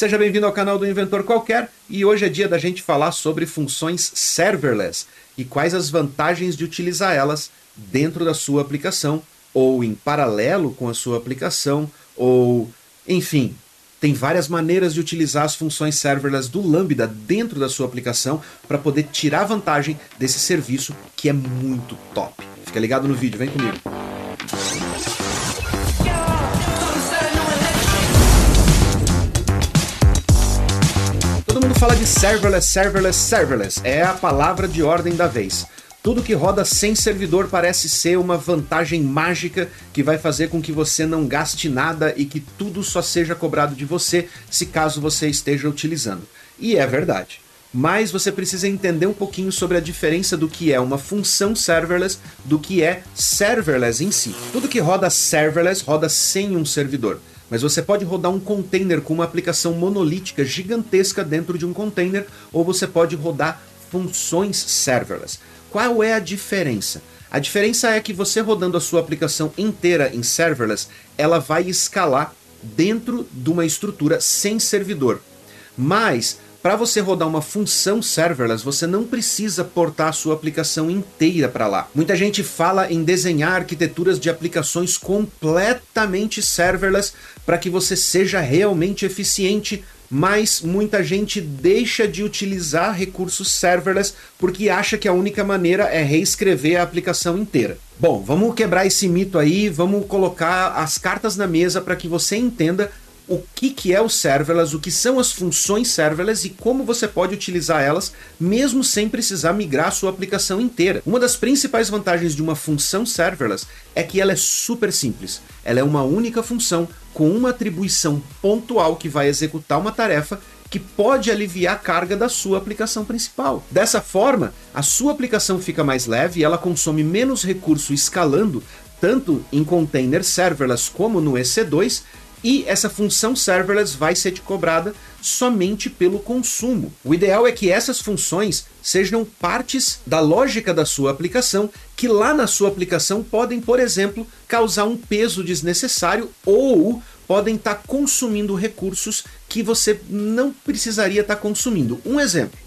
Seja bem-vindo ao canal do Inventor Qualquer e hoje é dia da gente falar sobre funções serverless e quais as vantagens de utilizar elas dentro da sua aplicação ou em paralelo com a sua aplicação ou enfim, tem várias maneiras de utilizar as funções serverless do Lambda dentro da sua aplicação para poder tirar vantagem desse serviço que é muito top. Fica ligado no vídeo, vem comigo. Mundo fala de serverless, serverless, serverless. É a palavra de ordem da vez. Tudo que roda sem servidor parece ser uma vantagem mágica que vai fazer com que você não gaste nada e que tudo só seja cobrado de você se caso você esteja utilizando. E é verdade. Mas você precisa entender um pouquinho sobre a diferença do que é uma função serverless do que é serverless em si. Tudo que roda serverless roda sem um servidor mas você pode rodar um container com uma aplicação monolítica gigantesca dentro de um container, ou você pode rodar funções serverless. Qual é a diferença? A diferença é que você rodando a sua aplicação inteira em serverless, ela vai escalar dentro de uma estrutura sem servidor. Mas para você rodar uma função serverless, você não precisa portar a sua aplicação inteira para lá. Muita gente fala em desenhar arquiteturas de aplicações completamente serverless para que você seja realmente eficiente mas muita gente deixa de utilizar recursos serverless porque acha que a única maneira é reescrever a aplicação inteira. Bom, vamos quebrar esse mito aí, vamos colocar as cartas na mesa para que você entenda o que, que é o serverless, o que são as funções serverless e como você pode utilizar elas mesmo sem precisar migrar a sua aplicação inteira. Uma das principais vantagens de uma função serverless é que ela é super simples. Ela é uma única função com uma atribuição pontual que vai executar uma tarefa que pode aliviar a carga da sua aplicação principal. Dessa forma, a sua aplicação fica mais leve e ela consome menos recurso escalando tanto em container serverless como no EC2, e essa função serverless vai ser te cobrada somente pelo consumo. O ideal é que essas funções sejam partes da lógica da sua aplicação, que lá na sua aplicação podem, por exemplo, causar um peso desnecessário ou podem estar tá consumindo recursos que você não precisaria estar tá consumindo. Um exemplo: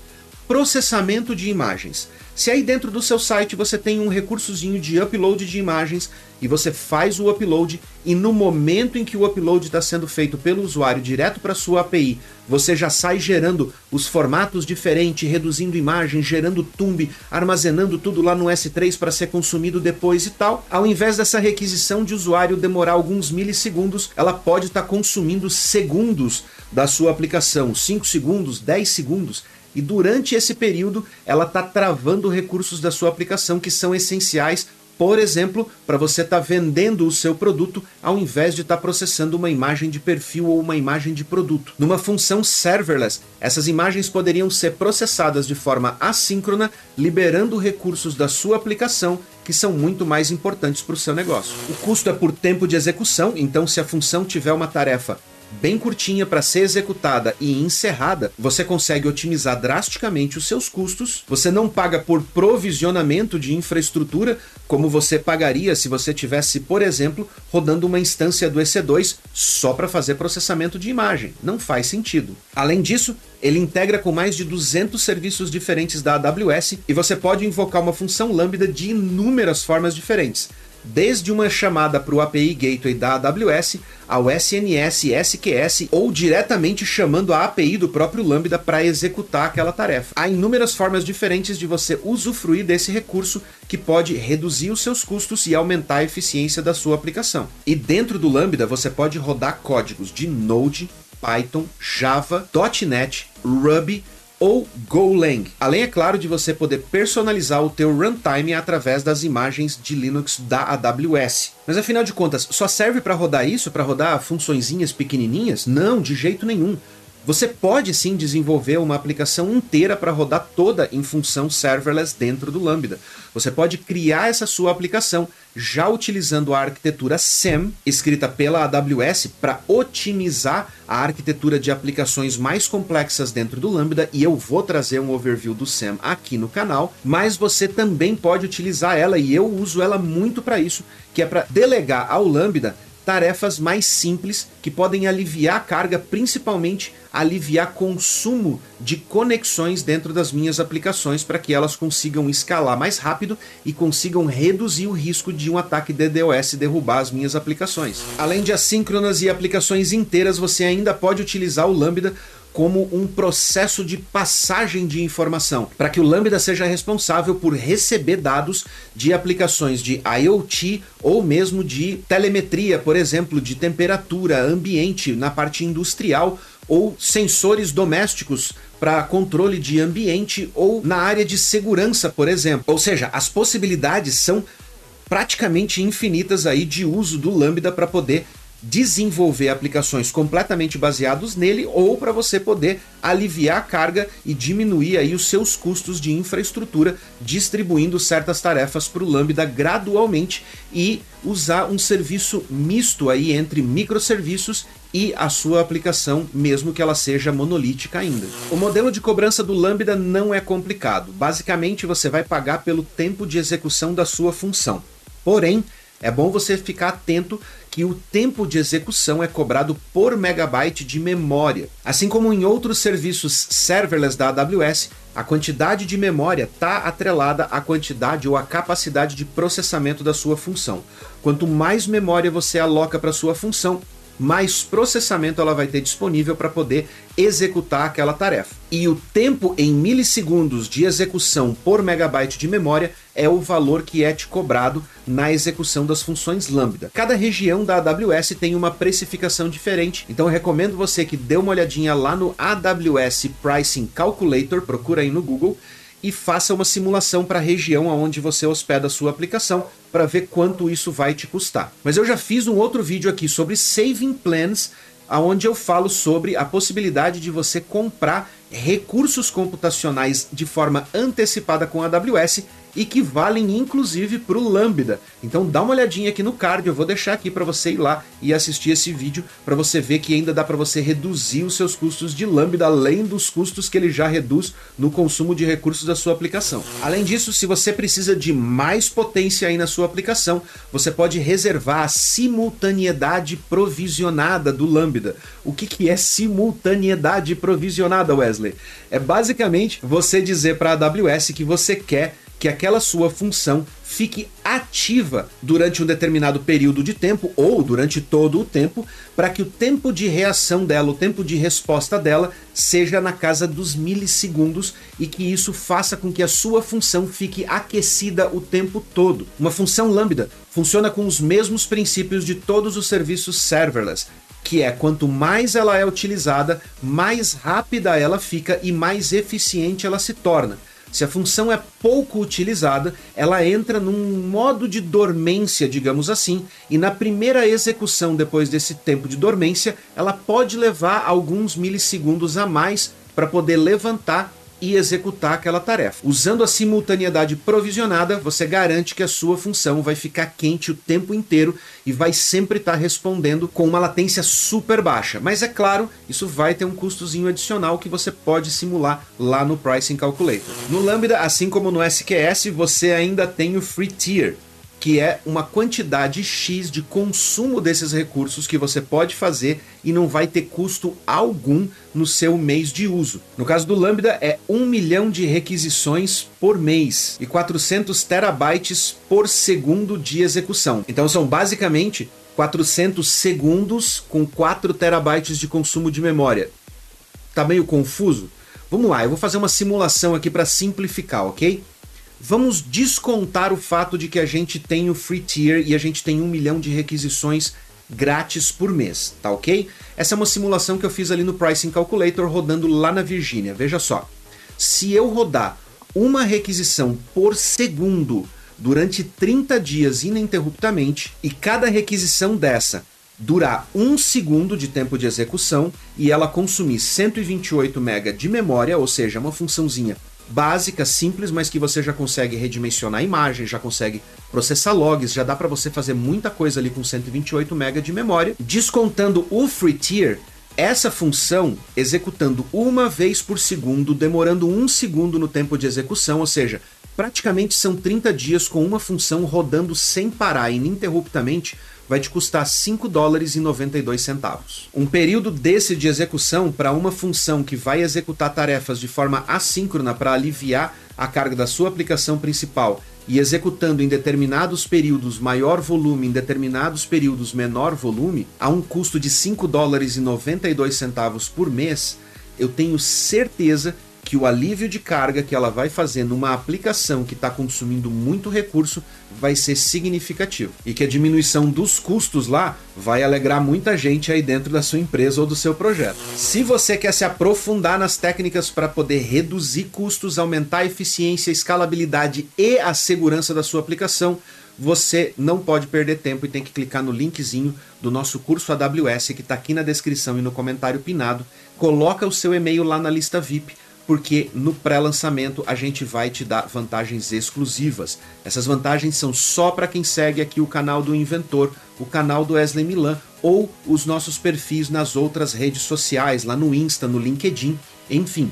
processamento de imagens. Se aí dentro do seu site você tem um recursozinho de upload de imagens e você faz o upload e no momento em que o upload está sendo feito pelo usuário direto para sua API, você já sai gerando os formatos diferentes, reduzindo imagens, gerando tumb, armazenando tudo lá no S3 para ser consumido depois e tal. Ao invés dessa requisição de usuário demorar alguns milissegundos, ela pode estar tá consumindo segundos da sua aplicação, 5 segundos, 10 segundos e durante esse período ela está travando recursos da sua aplicação que são essenciais, por exemplo, para você estar tá vendendo o seu produto ao invés de estar tá processando uma imagem de perfil ou uma imagem de produto. Numa função serverless, essas imagens poderiam ser processadas de forma assíncrona, liberando recursos da sua aplicação que são muito mais importantes para o seu negócio. O custo é por tempo de execução, então se a função tiver uma tarefa bem curtinha para ser executada e encerrada, você consegue otimizar drasticamente os seus custos. Você não paga por provisionamento de infraestrutura, como você pagaria se você tivesse, por exemplo, rodando uma instância do EC2 só para fazer processamento de imagem. Não faz sentido. Além disso, ele integra com mais de 200 serviços diferentes da AWS e você pode invocar uma função Lambda de inúmeras formas diferentes desde uma chamada para o API Gateway da AWS ao SNS, SQS ou diretamente chamando a API do próprio Lambda para executar aquela tarefa. Há inúmeras formas diferentes de você usufruir desse recurso que pode reduzir os seus custos e aumentar a eficiência da sua aplicação. E dentro do Lambda você pode rodar códigos de Node, Python, Java, .NET, Ruby ou Golang. Além, é claro, de você poder personalizar o teu runtime através das imagens de Linux da AWS. Mas afinal de contas, só serve para rodar isso, para rodar funçõezinhas pequenininhas? Não, de jeito nenhum. Você pode sim desenvolver uma aplicação inteira para rodar toda em função serverless dentro do Lambda. Você pode criar essa sua aplicação já utilizando a arquitetura SEM, escrita pela AWS, para otimizar a arquitetura de aplicações mais complexas dentro do Lambda, e eu vou trazer um overview do SEM aqui no canal, mas você também pode utilizar ela, e eu uso ela muito para isso, que é para delegar ao Lambda tarefas mais simples que podem aliviar a carga, principalmente aliviar consumo de conexões dentro das minhas aplicações para que elas consigam escalar mais rápido e consigam reduzir o risco de um ataque DDoS derrubar as minhas aplicações. Além de assíncronas e aplicações inteiras, você ainda pode utilizar o Lambda como um processo de passagem de informação, para que o Lambda seja responsável por receber dados de aplicações de IoT ou mesmo de telemetria, por exemplo, de temperatura, ambiente na parte industrial ou sensores domésticos para controle de ambiente ou na área de segurança, por exemplo. Ou seja, as possibilidades são praticamente infinitas aí de uso do Lambda para poder desenvolver aplicações completamente baseados nele ou para você poder aliviar a carga e diminuir aí os seus custos de infraestrutura distribuindo certas tarefas para o Lambda gradualmente e usar um serviço misto aí entre microserviços e a sua aplicação, mesmo que ela seja monolítica ainda. O modelo de cobrança do Lambda não é complicado. Basicamente, você vai pagar pelo tempo de execução da sua função. Porém, é bom você ficar atento que o tempo de execução é cobrado por megabyte de memória. Assim como em outros serviços serverless da AWS, a quantidade de memória está atrelada à quantidade ou à capacidade de processamento da sua função. Quanto mais memória você aloca para sua função, mais processamento ela vai ter disponível para poder executar aquela tarefa. E o tempo em milissegundos de execução por megabyte de memória é o valor que é te cobrado na execução das funções Lambda. Cada região da AWS tem uma precificação diferente, então recomendo você que dê uma olhadinha lá no AWS Pricing Calculator, procura aí no Google e faça uma simulação para a região onde você hospeda a sua aplicação para ver quanto isso vai te custar. Mas eu já fiz um outro vídeo aqui sobre saving plans, aonde eu falo sobre a possibilidade de você comprar recursos computacionais de forma antecipada com a AWS e que valem inclusive para o Lambda. Então dá uma olhadinha aqui no card, eu vou deixar aqui para você ir lá e assistir esse vídeo para você ver que ainda dá para você reduzir os seus custos de Lambda além dos custos que ele já reduz no consumo de recursos da sua aplicação. Além disso, se você precisa de mais potência aí na sua aplicação, você pode reservar a simultaneidade provisionada do Lambda. O que, que é simultaneidade provisionada, Wesley? É basicamente você dizer para a AWS que você quer que aquela sua função fique ativa durante um determinado período de tempo ou durante todo o tempo, para que o tempo de reação dela, o tempo de resposta dela, seja na casa dos milissegundos e que isso faça com que a sua função fique aquecida o tempo todo. Uma função lambda funciona com os mesmos princípios de todos os serviços serverless, que é quanto mais ela é utilizada, mais rápida ela fica e mais eficiente ela se torna. Se a função é pouco utilizada, ela entra num modo de dormência, digamos assim, e na primeira execução depois desse tempo de dormência, ela pode levar alguns milissegundos a mais para poder levantar e executar aquela tarefa. Usando a simultaneidade provisionada, você garante que a sua função vai ficar quente o tempo inteiro e vai sempre estar tá respondendo com uma latência super baixa. Mas é claro, isso vai ter um custozinho adicional que você pode simular lá no Pricing Calculator. No Lambda, assim como no SQS, você ainda tem o Free Tier, que é uma quantidade X de consumo desses recursos que você pode fazer e não vai ter custo algum no seu mês de uso. No caso do Lambda, é 1 milhão de requisições por mês e 400 terabytes por segundo de execução. Então são basicamente 400 segundos com 4 terabytes de consumo de memória. Tá meio confuso? Vamos lá, eu vou fazer uma simulação aqui para simplificar, ok? Vamos descontar o fato de que a gente tem o free tier e a gente tem um milhão de requisições grátis por mês, tá ok? Essa é uma simulação que eu fiz ali no Pricing Calculator rodando lá na Virgínia. Veja só, se eu rodar uma requisição por segundo durante 30 dias ininterruptamente e cada requisição dessa durar um segundo de tempo de execução e ela consumir 128 MB de memória, ou seja, uma funçãozinha básica, simples, mas que você já consegue redimensionar a imagem, já consegue processar logs, já dá para você fazer muita coisa ali com 128 MB de memória. Descontando o free tier, essa função executando uma vez por segundo, demorando um segundo no tempo de execução, ou seja, praticamente são 30 dias com uma função rodando sem parar ininterruptamente, vai te custar 5 dólares e 92 centavos. Um período desse de execução para uma função que vai executar tarefas de forma assíncrona para aliviar a carga da sua aplicação principal e executando em determinados períodos maior volume, em determinados períodos menor volume, a um custo de 5 dólares e 92 centavos por mês, eu tenho certeza que o alívio de carga que ela vai fazer numa aplicação que está consumindo muito recurso vai ser significativo e que a diminuição dos custos lá vai alegrar muita gente aí dentro da sua empresa ou do seu projeto. Se você quer se aprofundar nas técnicas para poder reduzir custos, aumentar a eficiência, a escalabilidade e a segurança da sua aplicação, você não pode perder tempo e tem que clicar no linkzinho do nosso curso AWS que está aqui na descrição e no comentário pinado. Coloca o seu e-mail lá na lista VIP porque no pré-lançamento a gente vai te dar vantagens exclusivas. Essas vantagens são só para quem segue aqui o canal do Inventor, o canal do Wesley Milan ou os nossos perfis nas outras redes sociais, lá no Insta, no LinkedIn, enfim.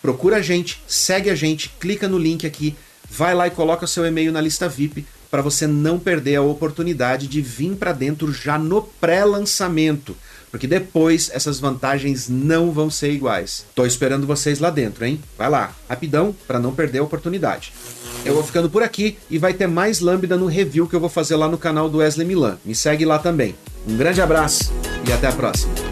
Procura a gente, segue a gente, clica no link aqui, vai lá e coloca seu e-mail na lista VIP para você não perder a oportunidade de vir para dentro já no pré-lançamento porque depois essas vantagens não vão ser iguais. Tô esperando vocês lá dentro, hein? Vai lá, rapidão, para não perder a oportunidade. Eu vou ficando por aqui e vai ter mais Lambda no review que eu vou fazer lá no canal do Wesley Milan. Me segue lá também. Um grande abraço e até a próxima.